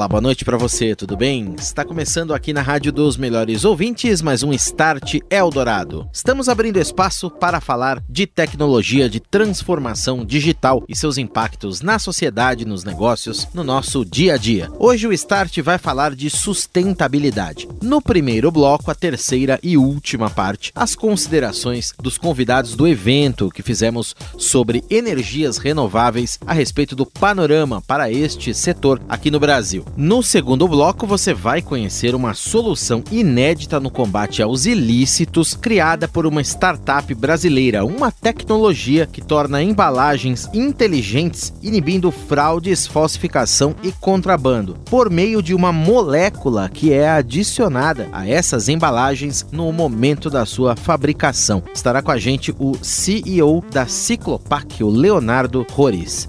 Olá, boa noite para você, tudo bem? Está começando aqui na Rádio dos Melhores Ouvintes mais um Start Eldorado. Estamos abrindo espaço para falar de tecnologia de transformação digital e seus impactos na sociedade, nos negócios, no nosso dia a dia. Hoje o Start vai falar de sustentabilidade. No primeiro bloco, a terceira e última parte, as considerações dos convidados do evento que fizemos sobre energias renováveis a respeito do panorama para este setor aqui no Brasil. No segundo bloco, você vai conhecer uma solução inédita no combate aos ilícitos criada por uma startup brasileira, uma tecnologia que torna embalagens inteligentes, inibindo fraudes, falsificação e contrabando, por meio de uma molécula que é adicionada a essas embalagens no momento da sua fabricação. Estará com a gente o CEO da Ciclopac, o Leonardo Rores.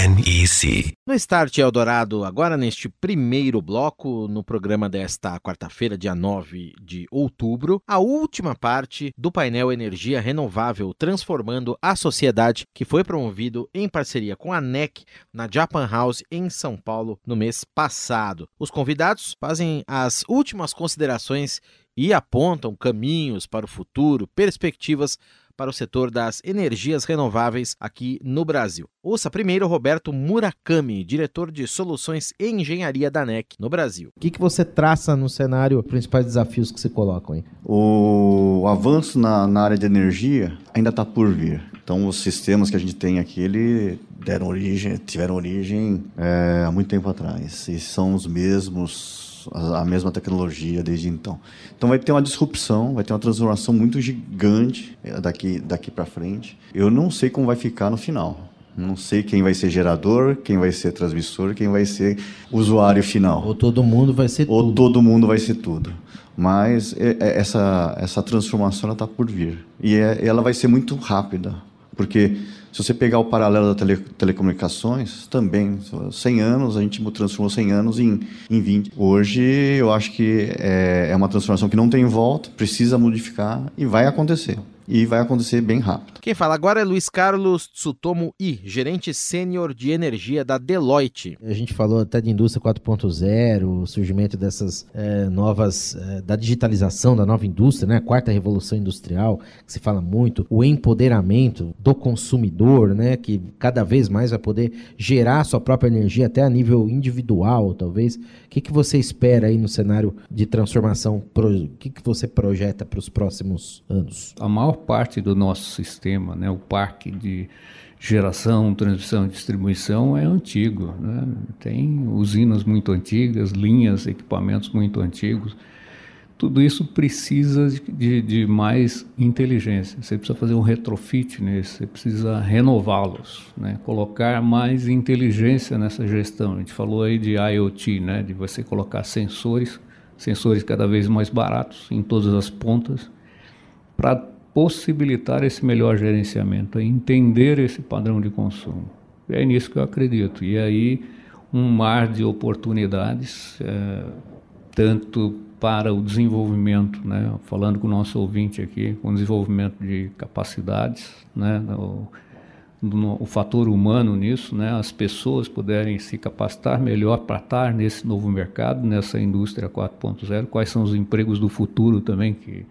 NEC. No Start Eldorado, agora neste primeiro bloco, no programa desta quarta-feira, dia 9 de outubro, a última parte do painel Energia Renovável Transformando a Sociedade, que foi promovido em parceria com a NEC na Japan House em São Paulo no mês passado. Os convidados fazem as últimas considerações e apontam caminhos para o futuro, perspectivas para o setor das energias renováveis aqui no Brasil. Ouça primeiro Roberto Murakami, diretor de soluções e engenharia da NEC no Brasil. O que, que você traça no cenário, principais desafios que se colocam aí? O avanço na, na área de energia ainda está por vir. Então, os sistemas que a gente tem aqui, ele deram origem, tiveram origem é, há muito tempo atrás e são os mesmos a mesma tecnologia desde então. Então vai ter uma disrupção, vai ter uma transformação muito gigante daqui daqui para frente. Eu não sei como vai ficar no final. Não sei quem vai ser gerador, quem vai ser transmissor, quem vai ser usuário final. Ou todo mundo vai ser Ou tudo. todo mundo vai ser tudo. Mas essa essa transformação está por vir e é, ela vai ser muito rápida, porque se você pegar o paralelo das tele, telecomunicações, também, 100 anos, a gente transformou 100 anos em, em 20. Hoje, eu acho que é, é uma transformação que não tem volta, precisa modificar e vai acontecer e vai acontecer bem rápido. Quem fala agora é Luiz Carlos Tsutomo I, gerente sênior de energia da Deloitte. A gente falou até de indústria 4.0, o surgimento dessas é, novas, é, da digitalização da nova indústria, né? a quarta revolução industrial, que se fala muito, o empoderamento do consumidor, né? que cada vez mais vai poder gerar sua própria energia até a nível individual, talvez. O que, que você espera aí no cenário de transformação? O que, que você projeta para os próximos anos? A maior parte do nosso sistema, né, o parque de geração, transmissão e distribuição é antigo. Né? Tem usinas muito antigas, linhas, equipamentos muito antigos. Tudo isso precisa de, de mais inteligência. Você precisa fazer um retrofit nesse, você precisa renová-los, né? colocar mais inteligência nessa gestão. A gente falou aí de IoT, né? de você colocar sensores, sensores cada vez mais baratos em todas as pontas, para possibilitar esse melhor gerenciamento, entender esse padrão de consumo. É nisso que eu acredito. E aí um mar de oportunidades, é, tanto para o desenvolvimento, né, falando com o nosso ouvinte aqui, com o desenvolvimento de capacidades, né, o, no, o fator humano nisso, né, as pessoas puderem se capacitar melhor para estar nesse novo mercado, nessa indústria 4.0, quais são os empregos do futuro também que,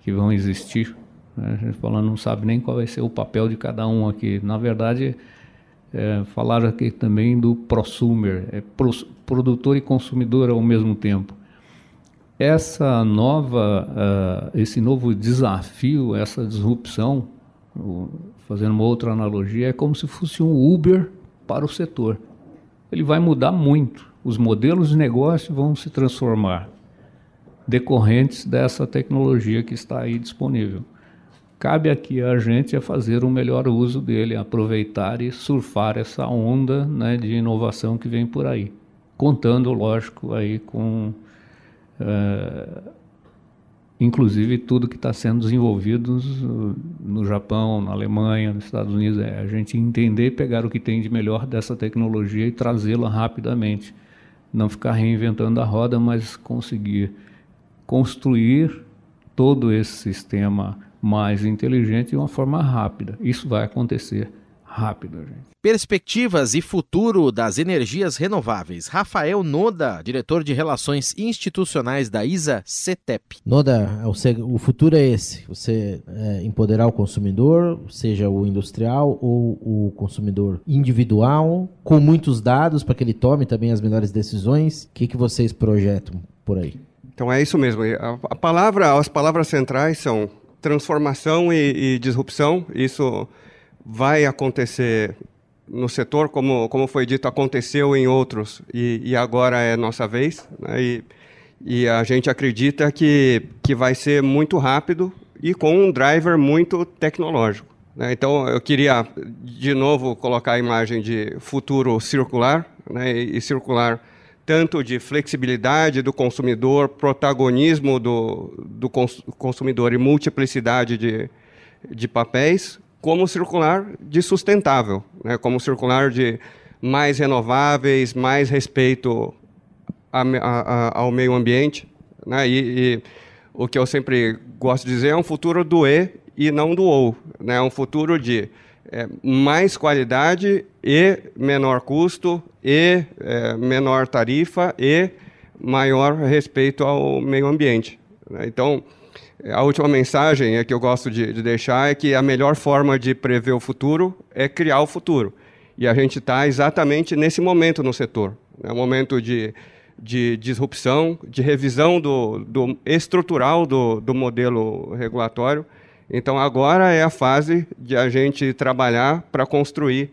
que vão existir. A gente falando não sabe nem qual vai ser o papel de cada um aqui. Na verdade, é, falaram aqui também do prosumer, é pro, produtor e consumidor ao mesmo tempo essa nova, uh, esse novo desafio, essa disrupção, fazendo uma outra analogia, é como se fosse um Uber para o setor. Ele vai mudar muito. Os modelos de negócio vão se transformar decorrentes dessa tecnologia que está aí disponível. Cabe aqui a gente a fazer um melhor uso dele, aproveitar e surfar essa onda né, de inovação que vem por aí, contando, lógico, aí com é, inclusive tudo que está sendo desenvolvido no Japão, na Alemanha, nos Estados Unidos, é a gente entender, pegar o que tem de melhor dessa tecnologia e trazê-la rapidamente, não ficar reinventando a roda, mas conseguir construir todo esse sistema mais inteligente de uma forma rápida. Isso vai acontecer rápido, gente. Perspectivas e futuro das energias renováveis. Rafael Noda, diretor de Relações Institucionais da ISA CETEP. Noda, o futuro é esse: você é, empoderar o consumidor, seja o industrial ou o consumidor individual, com muitos dados para que ele tome também as melhores decisões. O que, que vocês projetam por aí? Então é isso mesmo. A, a palavra, as palavras centrais são transformação e, e, disrupção. Isso vai acontecer no setor, como, como foi dito, aconteceu em outros e, e agora é nossa vez. Né? E, e a gente acredita que, que vai ser muito rápido e com um driver muito tecnológico. Né? Então, eu queria, de novo, colocar a imagem de futuro circular, né? e, e circular tanto de flexibilidade do consumidor, protagonismo do, do cons consumidor e multiplicidade de, de papéis, como circular de sustentável, né? como circular de mais renováveis, mais respeito a, a, a, ao meio ambiente. Né? E, e, o que eu sempre gosto de dizer é um futuro do E e não do OU. Né? É um futuro de é, mais qualidade e menor custo e é, menor tarifa e maior respeito ao meio ambiente. Né? Então, a última mensagem é que eu gosto de, de, deixar é que a melhor forma de prever o futuro é criar o futuro. E a gente está exatamente nesse momento no setor. É um momento de, de disrupção, de revisão do, do estrutural do, do modelo regulatório. Então agora é a fase de a gente trabalhar para construir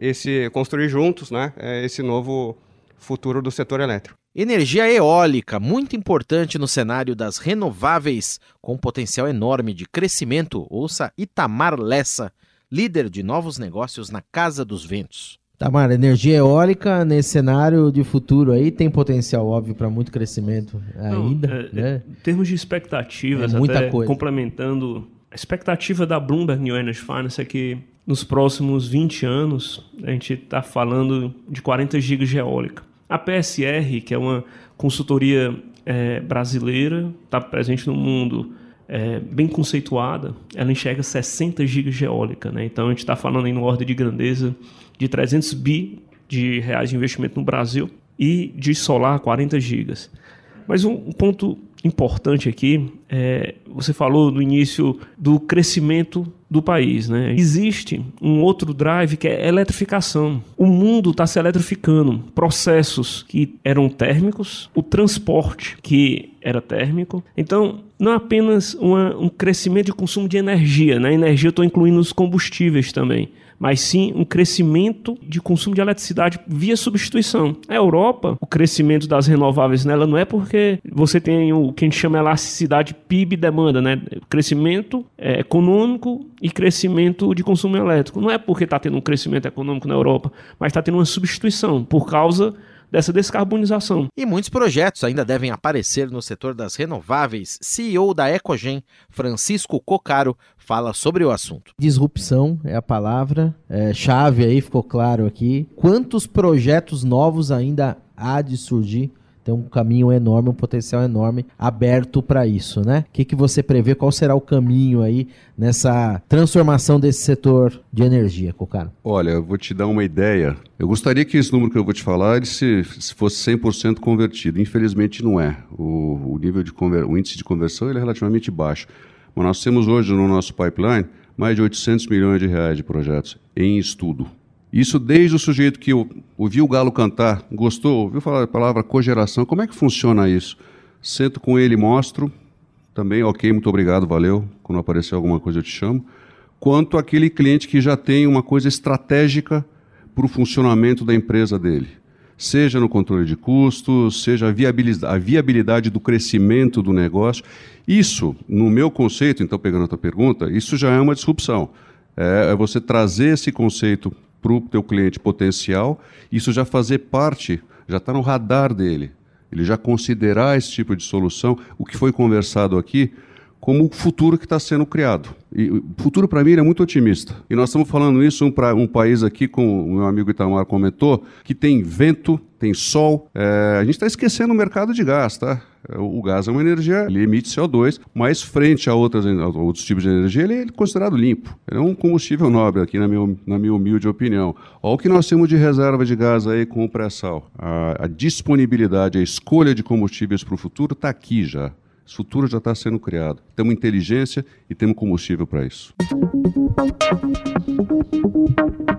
esse construir juntos, né, é, esse novo futuro do setor elétrico. Energia eólica, muito importante no cenário das renováveis, com um potencial enorme de crescimento. Ouça Itamar Lessa, líder de novos negócios na Casa dos Ventos. Tamar, energia eólica nesse cenário de futuro aí tem potencial óbvio para muito crescimento ainda. Não, é, né? Em termos de expectativas, é muita coisa. complementando, a expectativa da Bloomberg New Energy Finance é que nos próximos 20 anos, a gente está falando de 40 gigas de eólica. A PSR, que é uma consultoria é, brasileira, está presente no mundo, é, bem conceituada, ela enxerga 60 gigas de eólica. Né? Então a gente está falando em uma ordem de grandeza de 300 bi de reais de investimento no Brasil e de solar 40 gigas. Mas um, um ponto importante aqui é, você falou no início do crescimento do país, né? Existe um outro drive que é eletrificação. O mundo está se eletrificando. Processos que eram térmicos, o transporte que era térmico. Então, não é apenas uma, um crescimento de consumo de energia, né? Energia eu estou incluindo os combustíveis também mas sim um crescimento de consumo de eletricidade via substituição. A Europa, o crescimento das renováveis nela não é porque você tem o que a gente chama de elasticidade PIB demanda, né? Crescimento é, econômico e crescimento de consumo elétrico. Não é porque está tendo um crescimento econômico na Europa, mas está tendo uma substituição por causa dessa descarbonização. E muitos projetos ainda devem aparecer no setor das renováveis. CEO da Ecogen, Francisco Cocaro, fala sobre o assunto. Disrupção é a palavra é, chave aí, ficou claro aqui. Quantos projetos novos ainda há de surgir tem um caminho enorme, um potencial enorme aberto para isso, né? O que, que você prevê? Qual será o caminho aí nessa transformação desse setor de energia, Cocaro? Olha, eu vou te dar uma ideia. Eu gostaria que esse número que eu vou te falar ele se, se fosse 100% convertido. Infelizmente não é. O, o nível de conver... o índice de conversão é relativamente baixo. Mas nós temos hoje no nosso pipeline mais de 800 milhões de reais de projetos em estudo. Isso desde o sujeito que ouviu o galo cantar, gostou, ouviu falar a palavra cogeração. Como é que funciona isso? Sento com ele, mostro. Também, ok, muito obrigado, valeu. Quando aparecer alguma coisa eu te chamo. quanto aquele cliente que já tem uma coisa estratégica para o funcionamento da empresa dele. Seja no controle de custos, seja a viabilidade, a viabilidade do crescimento do negócio. Isso, no meu conceito, então pegando a tua pergunta, isso já é uma disrupção. É, é você trazer esse conceito para o teu cliente potencial, isso já fazer parte, já está no radar dele. Ele já considerar esse tipo de solução, o que foi conversado aqui, como o futuro que está sendo criado. E o futuro, para mim, é muito otimista. E nós estamos falando isso para um, país aqui, como o meu amigo Itamar comentou, que tem vento, tem sol. É, a gente está esquecendo o mercado de gás, tá? O gás é uma energia, ele emite CO2, mas frente a, outras, a outros tipos de energia, ele é considerado limpo. Ele é um combustível nobre, aqui na minha, na minha humilde opinião. Olha o que nós temos de reserva de gás aí com o pré-sal. A, a disponibilidade, a escolha de combustíveis para o futuro está aqui já. Esse futuro já está sendo criado. Temos inteligência e temos combustível para isso.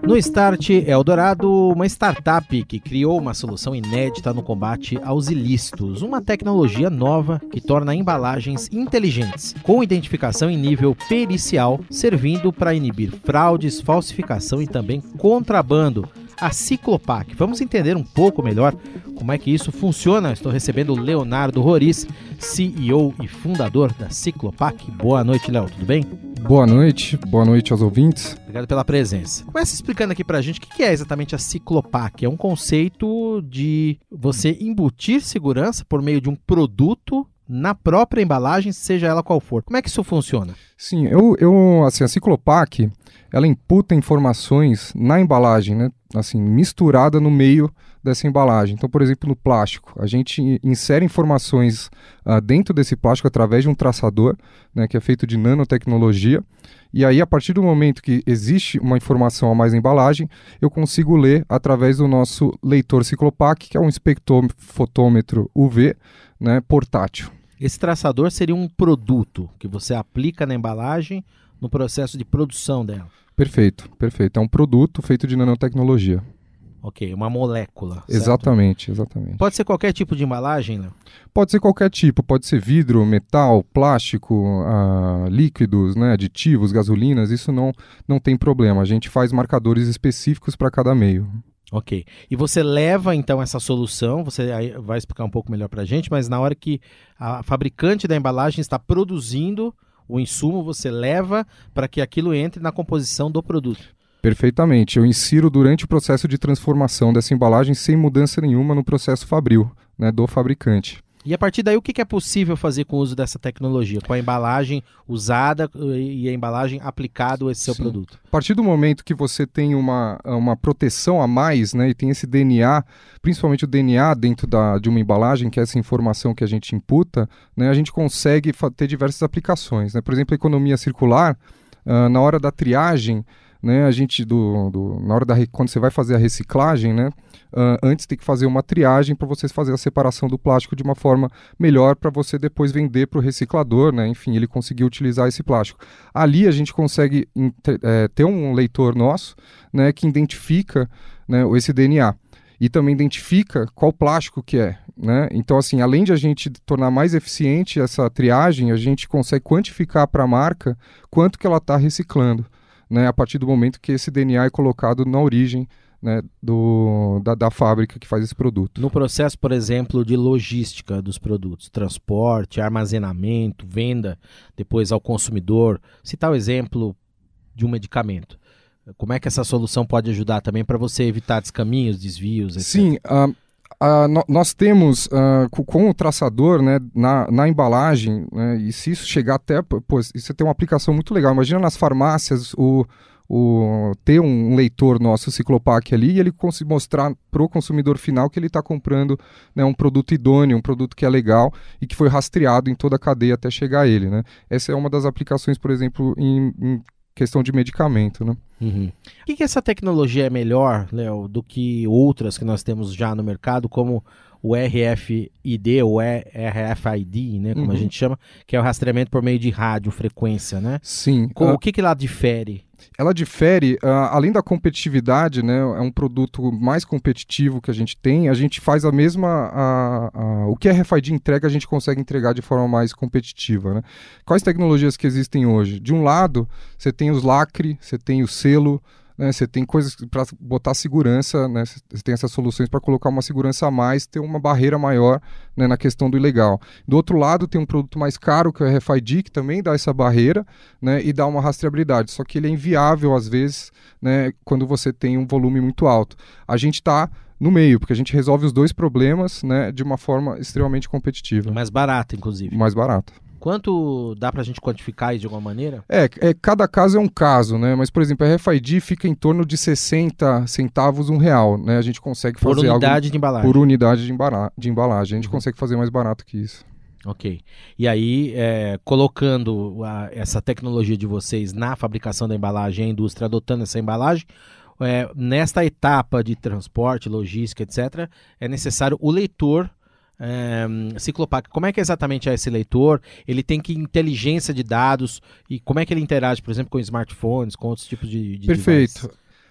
No Start Eldorado, uma startup que criou uma solução inédita no combate aos ilícitos, uma tecnologia nova que torna embalagens inteligentes, com identificação em nível pericial, servindo para inibir fraudes, falsificação e também contrabando a Ciclopac. Vamos entender um pouco melhor como é que isso funciona. Estou recebendo o Leonardo Roriz, CEO e fundador da Ciclopac. Boa noite, Léo, tudo bem? Boa noite, boa noite aos ouvintes. Obrigado pela presença. Começa explicando aqui pra gente o que é exatamente a Ciclopac. É um conceito de você embutir segurança por meio de um produto na própria embalagem, seja ela qual for. Como é que isso funciona? Sim, eu, eu assim, a Ciclopac, ela imputa informações na embalagem, né? Assim, misturada no meio dessa embalagem. Então, por exemplo, no plástico, a gente insere informações uh, dentro desse plástico através de um traçador, né, que é feito de nanotecnologia. E aí, a partir do momento que existe uma informação a mais na embalagem, eu consigo ler através do nosso leitor Ciclopac, que é um espectrofotômetro UV né, portátil. Esse traçador seria um produto que você aplica na embalagem no processo de produção dela. Perfeito, perfeito. É um produto feito de nanotecnologia. Ok, uma molécula. Certo? Exatamente, exatamente. Pode ser qualquer tipo de embalagem, né? Pode ser qualquer tipo, pode ser vidro, metal, plástico, uh, líquidos, né, aditivos, gasolinas, isso não, não tem problema. A gente faz marcadores específicos para cada meio. Ok. E você leva então essa solução, você vai explicar um pouco melhor para a gente, mas na hora que a fabricante da embalagem está produzindo o insumo, você leva para que aquilo entre na composição do produto. Perfeitamente. Eu insiro durante o processo de transformação dessa embalagem sem mudança nenhuma no processo fabril né, do fabricante. E a partir daí, o que é possível fazer com o uso dessa tecnologia? Com a embalagem usada e a embalagem aplicada a esse seu Sim. produto? A partir do momento que você tem uma, uma proteção a mais, né, e tem esse DNA, principalmente o DNA dentro da, de uma embalagem, que é essa informação que a gente imputa, né, a gente consegue ter diversas aplicações. Né? Por exemplo, a economia circular, uh, na hora da triagem, né, a gente do, do, na hora da quando você vai fazer a reciclagem, né, uh, antes tem que fazer uma triagem para você fazer a separação do plástico de uma forma melhor para você depois vender para o reciclador, né, enfim, ele conseguir utilizar esse plástico. Ali a gente consegue é, ter um leitor nosso, né, que identifica né, esse DNA e também identifica qual plástico que é, né? Então assim, além de a gente tornar mais eficiente essa triagem, a gente consegue quantificar para a marca quanto que ela está reciclando né, a partir do momento que esse DNA é colocado na origem né, do, da, da, fábrica que faz esse produto. No processo, por exemplo, de logística dos produtos, transporte, armazenamento, venda depois ao consumidor, citar o exemplo de um medicamento. Como é que essa solução pode ajudar também para você evitar descaminhos, desvios, etc? Sim, uh, Uh, no, nós temos uh, com, com, o traçador né, na, na embalagem, né, e se isso chegar até. Pô, isso tem uma aplicação muito legal. Imagina nas farmácias o, o, ter um leitor nosso Ciclopac ali e ele conseguir mostrar para o consumidor final que ele está comprando né, um produto idôneo, um produto que é legal e que foi rastreado em toda a cadeia até chegar a ele. Né? Essa é uma das aplicações, por exemplo, em, em questão de medicamento, né? Uhum. Por que, que essa tecnologia é melhor, Léo, do que outras que nós temos já no mercado, como o RFID ou RFID, né, como uhum. a gente chama, que é o rastreamento por meio de rádio frequência, né? Sim. Com, uh... O que que lá difere? Ela difere, uh, além da competitividade, né, é um produto mais competitivo que a gente tem, a gente faz a mesma, o que a RFID entrega, a gente consegue entregar de forma mais competitiva. Né? Quais tecnologias que existem hoje? De um lado, você tem os lacre, você tem o selo, né, você tem coisas para botar segurança, né, você tem essas soluções para colocar uma segurança a mais, ter uma barreira maior né, na questão do ilegal. Do outro lado, tem um produto mais caro, que é o RFID, que também dá essa barreira né, e dá uma rastreabilidade, só que ele é inviável às vezes né, quando você tem um volume muito alto. A gente está no meio, porque a gente resolve os dois problemas né, de uma forma extremamente competitiva. Mais barata, inclusive. Mais barata. Quanto dá para a gente quantificar isso de alguma maneira? É, é, cada caso é um caso, né? Mas, por exemplo, a RFID fica em torno de 60 centavos, um real, né? A gente consegue fazer Por unidade algo de embalagem. Por unidade de, embala de embalagem. A gente uhum. consegue fazer mais barato que isso. Ok. E aí, é, colocando a, essa tecnologia de vocês na fabricação da embalagem, a indústria adotando essa embalagem, é, nesta etapa de transporte, logística, etc., é necessário o leitor é, Ciclopac, como é que exatamente é esse leitor? Ele tem que inteligência de dados e como é que ele interage, por exemplo, com smartphones, com outros tipos de, de Perfeito.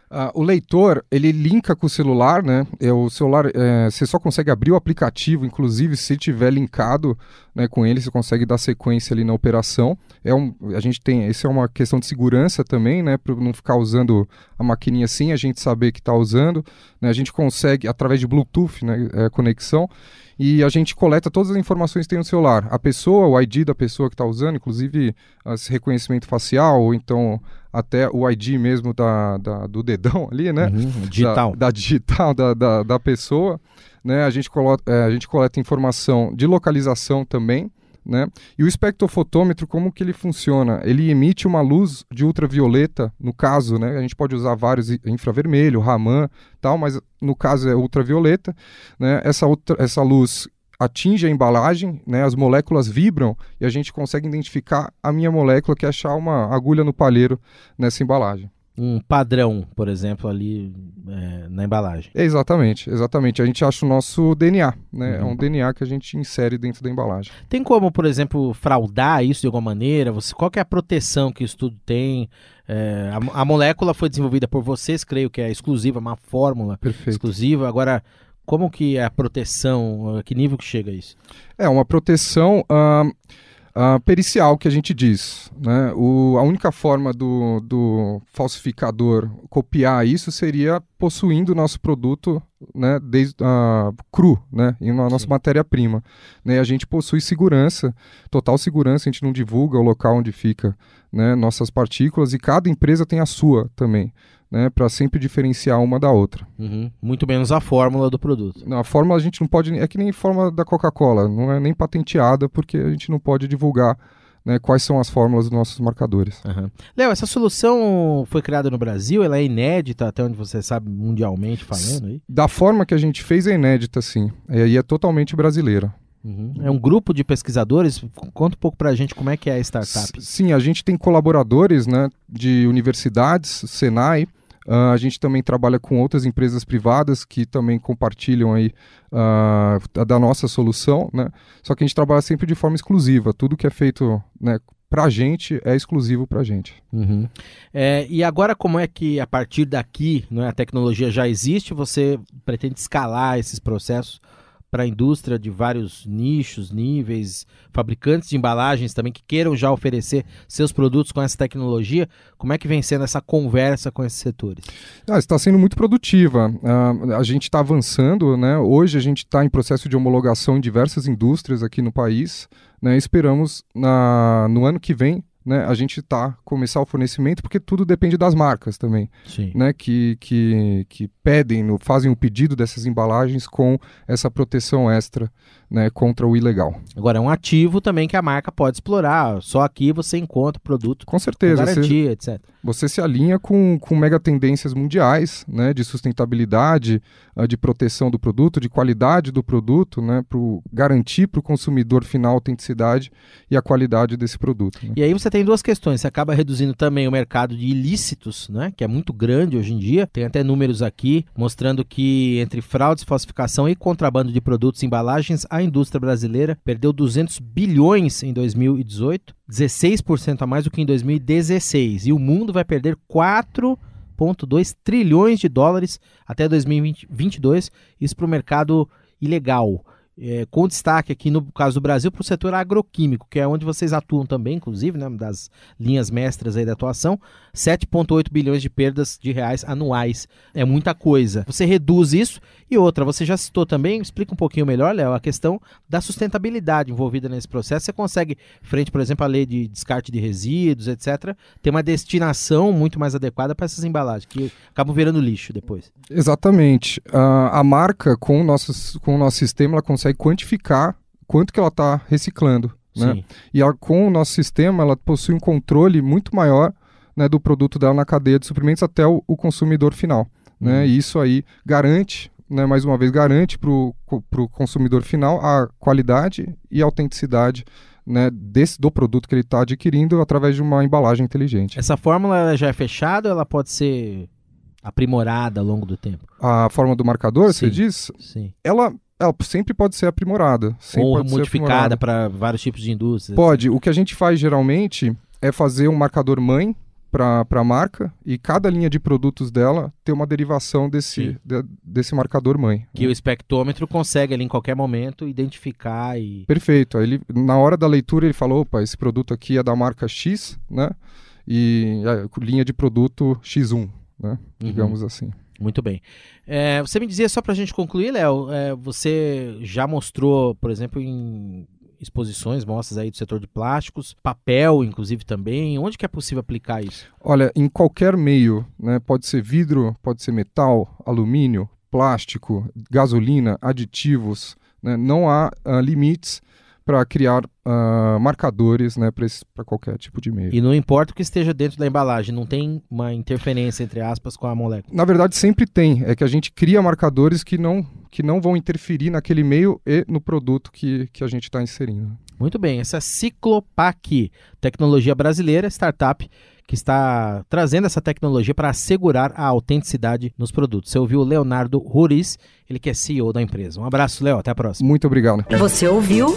Uh, o leitor, ele linka com o celular, né? É, o celular, é, você só consegue abrir o aplicativo, inclusive se tiver linkado né, com ele, você consegue dar sequência ali na operação. É um, a gente tem, isso é uma questão de segurança também, né? Para não ficar usando a maquininha assim, a gente saber que está usando. Né, a gente consegue, através de Bluetooth, né, é, conexão, e a gente coleta todas as informações que tem no celular. A pessoa, o ID da pessoa que está usando, inclusive esse reconhecimento facial, ou então até o ID mesmo da, da do dedão ali, né? Uhum, digital. Da, da digital da, da, da, pessoa. Né? A, gente coleta, é, a gente coleta informação de localização também. Né? E o espectrofotômetro, como que ele funciona? Ele emite uma luz de ultravioleta, no caso, né? A gente pode usar vários infravermelho, Raman, tal, mas no caso é ultravioleta, né? Essa, ultra, essa luz atinge a embalagem, né, as moléculas vibram e a gente consegue identificar a minha molécula que é achar uma agulha no palheiro nessa embalagem um padrão, por exemplo, ali é, na embalagem. Exatamente, exatamente. A gente acha o nosso DNA, né? Uhum. É um DNA que a gente insere dentro da embalagem. Tem como, por exemplo, fraudar isso de alguma maneira? Você, qual é a proteção que isso tudo tem? É, a, a, molécula foi desenvolvida por vocês, creio que é exclusiva, uma fórmula Perfeito. exclusiva. Agora, como que é a proteção? A que nível que chega isso? É uma proteção. Uh uh, pericial que a gente diz. Né? O, a única forma do, do falsificador copiar isso seria possuindo o nosso produto né, desde, uh, cru, né, uma nossa matéria-prima. Né, a gente possui segurança, total segurança, a gente não divulga o local onde fica né, nossas partículas e cada empresa tem a sua também né, para sempre diferenciar uma da outra. Uhum. Muito menos a fórmula do produto. Não, a fórmula a gente não pode, é que nem a fórmula da Coca-Cola, não é nem patenteada porque a gente não pode divulgar né, quais são as fórmulas dos nossos marcadores. Uhum. Léo, essa solução foi criada no Brasil, ela é inédita até onde você sabe mundialmente falando aí? Da forma que a gente fez é inédita, sim. E é totalmente brasileira. Uhum. É um grupo de pesquisadores. Conta um pouco para a gente como é que é a startup. Sim, a gente tem colaboradores né, de universidades, Senai. Uh, a gente também trabalha com outras empresas privadas que também compartilham aí uh, da nossa solução, né? Só que a gente trabalha sempre de forma exclusiva. Tudo que é feito né, para a gente é exclusivo para a gente. Uhum. É, e agora como é que a partir daqui né, a tecnologia já existe, você pretende escalar esses processos para a indústria de vários nichos, níveis, fabricantes de embalagens também que queiram já oferecer seus produtos com essa tecnologia. Como é que vem sendo essa conversa com esses setores? Ah, está sendo muito produtiva. Uh, a gente está avançando, né? Hoje a gente está em processo de homologação em diversas indústrias aqui no país. Né? Esperamos na, no ano que vem né, a gente tá começar o fornecimento, porque tudo depende das marcas também, Sim. né, que, que, que pedem, fazem o pedido dessas embalagens com essa proteção extra né, contra o ilegal. Agora, é um ativo também que a marca pode explorar. Só aqui você encontra o produto com certeza, com garantia, você, etc. Você se alinha com, com mega tendências mundiais né, de sustentabilidade, ah, de proteção do produto, de qualidade do produto, né, para garantir para o consumidor final a autenticidade e a qualidade desse produto. Né? E aí você tem duas questões. Você acaba reduzindo também o mercado de ilícitos, né, que é muito grande hoje em dia. Tem até números aqui mostrando que entre fraudes, falsificação e contrabando de produtos e embalagens, a indústria brasileira perdeu 200 bilhões em 2018 16% a mais do que em 2016. E o mundo vai perder 4,2 trilhões de dólares até 2022, isso para o mercado ilegal é, com destaque aqui no caso do Brasil para o setor agroquímico, que é onde vocês atuam também, inclusive, né, das linhas mestras aí da atuação, 7,8 bilhões de perdas de reais anuais. É muita coisa. Você reduz isso e outra, você já citou também, explica um pouquinho melhor, Léo, a questão da sustentabilidade envolvida nesse processo. Você consegue, frente, por exemplo, à lei de descarte de resíduos, etc., ter uma destinação muito mais adequada para essas embalagens, que acabam virando lixo depois. Exatamente. Uh, a marca, com o, nosso, com o nosso sistema, ela consegue quantificar quanto que ela está reciclando. Né? E ela, com o nosso sistema, ela possui um controle muito maior né, do produto dela na cadeia de suprimentos até o, o consumidor final. Né? Uhum. E isso aí garante né, mais uma vez, garante para o consumidor final a qualidade e a autenticidade né, desse, do produto que ele está adquirindo através de uma embalagem inteligente. Essa fórmula já é fechada ou ela pode ser aprimorada ao longo do tempo? A forma do marcador, sim, você diz? Sim. Ela, ela sempre pode ser aprimorada. Sempre ou modificada para vários tipos de indústrias? Pode. O que a gente faz geralmente é fazer um marcador mãe para a marca e cada linha de produtos dela ter uma derivação desse, de, desse marcador mãe. Que né? o espectrômetro consegue ali em qualquer momento identificar e. Perfeito. Aí ele, na hora da leitura ele falou: opa, esse produto aqui é da marca X, né? E a linha de produto X1, né? Uhum. Digamos assim. Muito bem. É, você me dizia, só para a gente concluir, Léo, é, você já mostrou, por exemplo, em exposições, mostras aí do setor de plásticos, papel, inclusive também. Onde que é possível aplicar isso? Olha, em qualquer meio, né? Pode ser vidro, pode ser metal, alumínio, plástico, gasolina, aditivos. Né? Não há uh, limites para criar uh, marcadores né, para qualquer tipo de meio. E não importa o que esteja dentro da embalagem, não tem uma interferência, entre aspas, com a molécula? Na verdade, sempre tem. É que a gente cria marcadores que não, que não vão interferir naquele meio e no produto que, que a gente está inserindo. Muito bem, essa Ciclopac, tecnologia brasileira, startup que está trazendo essa tecnologia para assegurar a autenticidade nos produtos. Você ouviu o Leonardo Ruiz, ele que é CEO da empresa. Um abraço, Léo, até a próxima. Muito obrigado. Você ouviu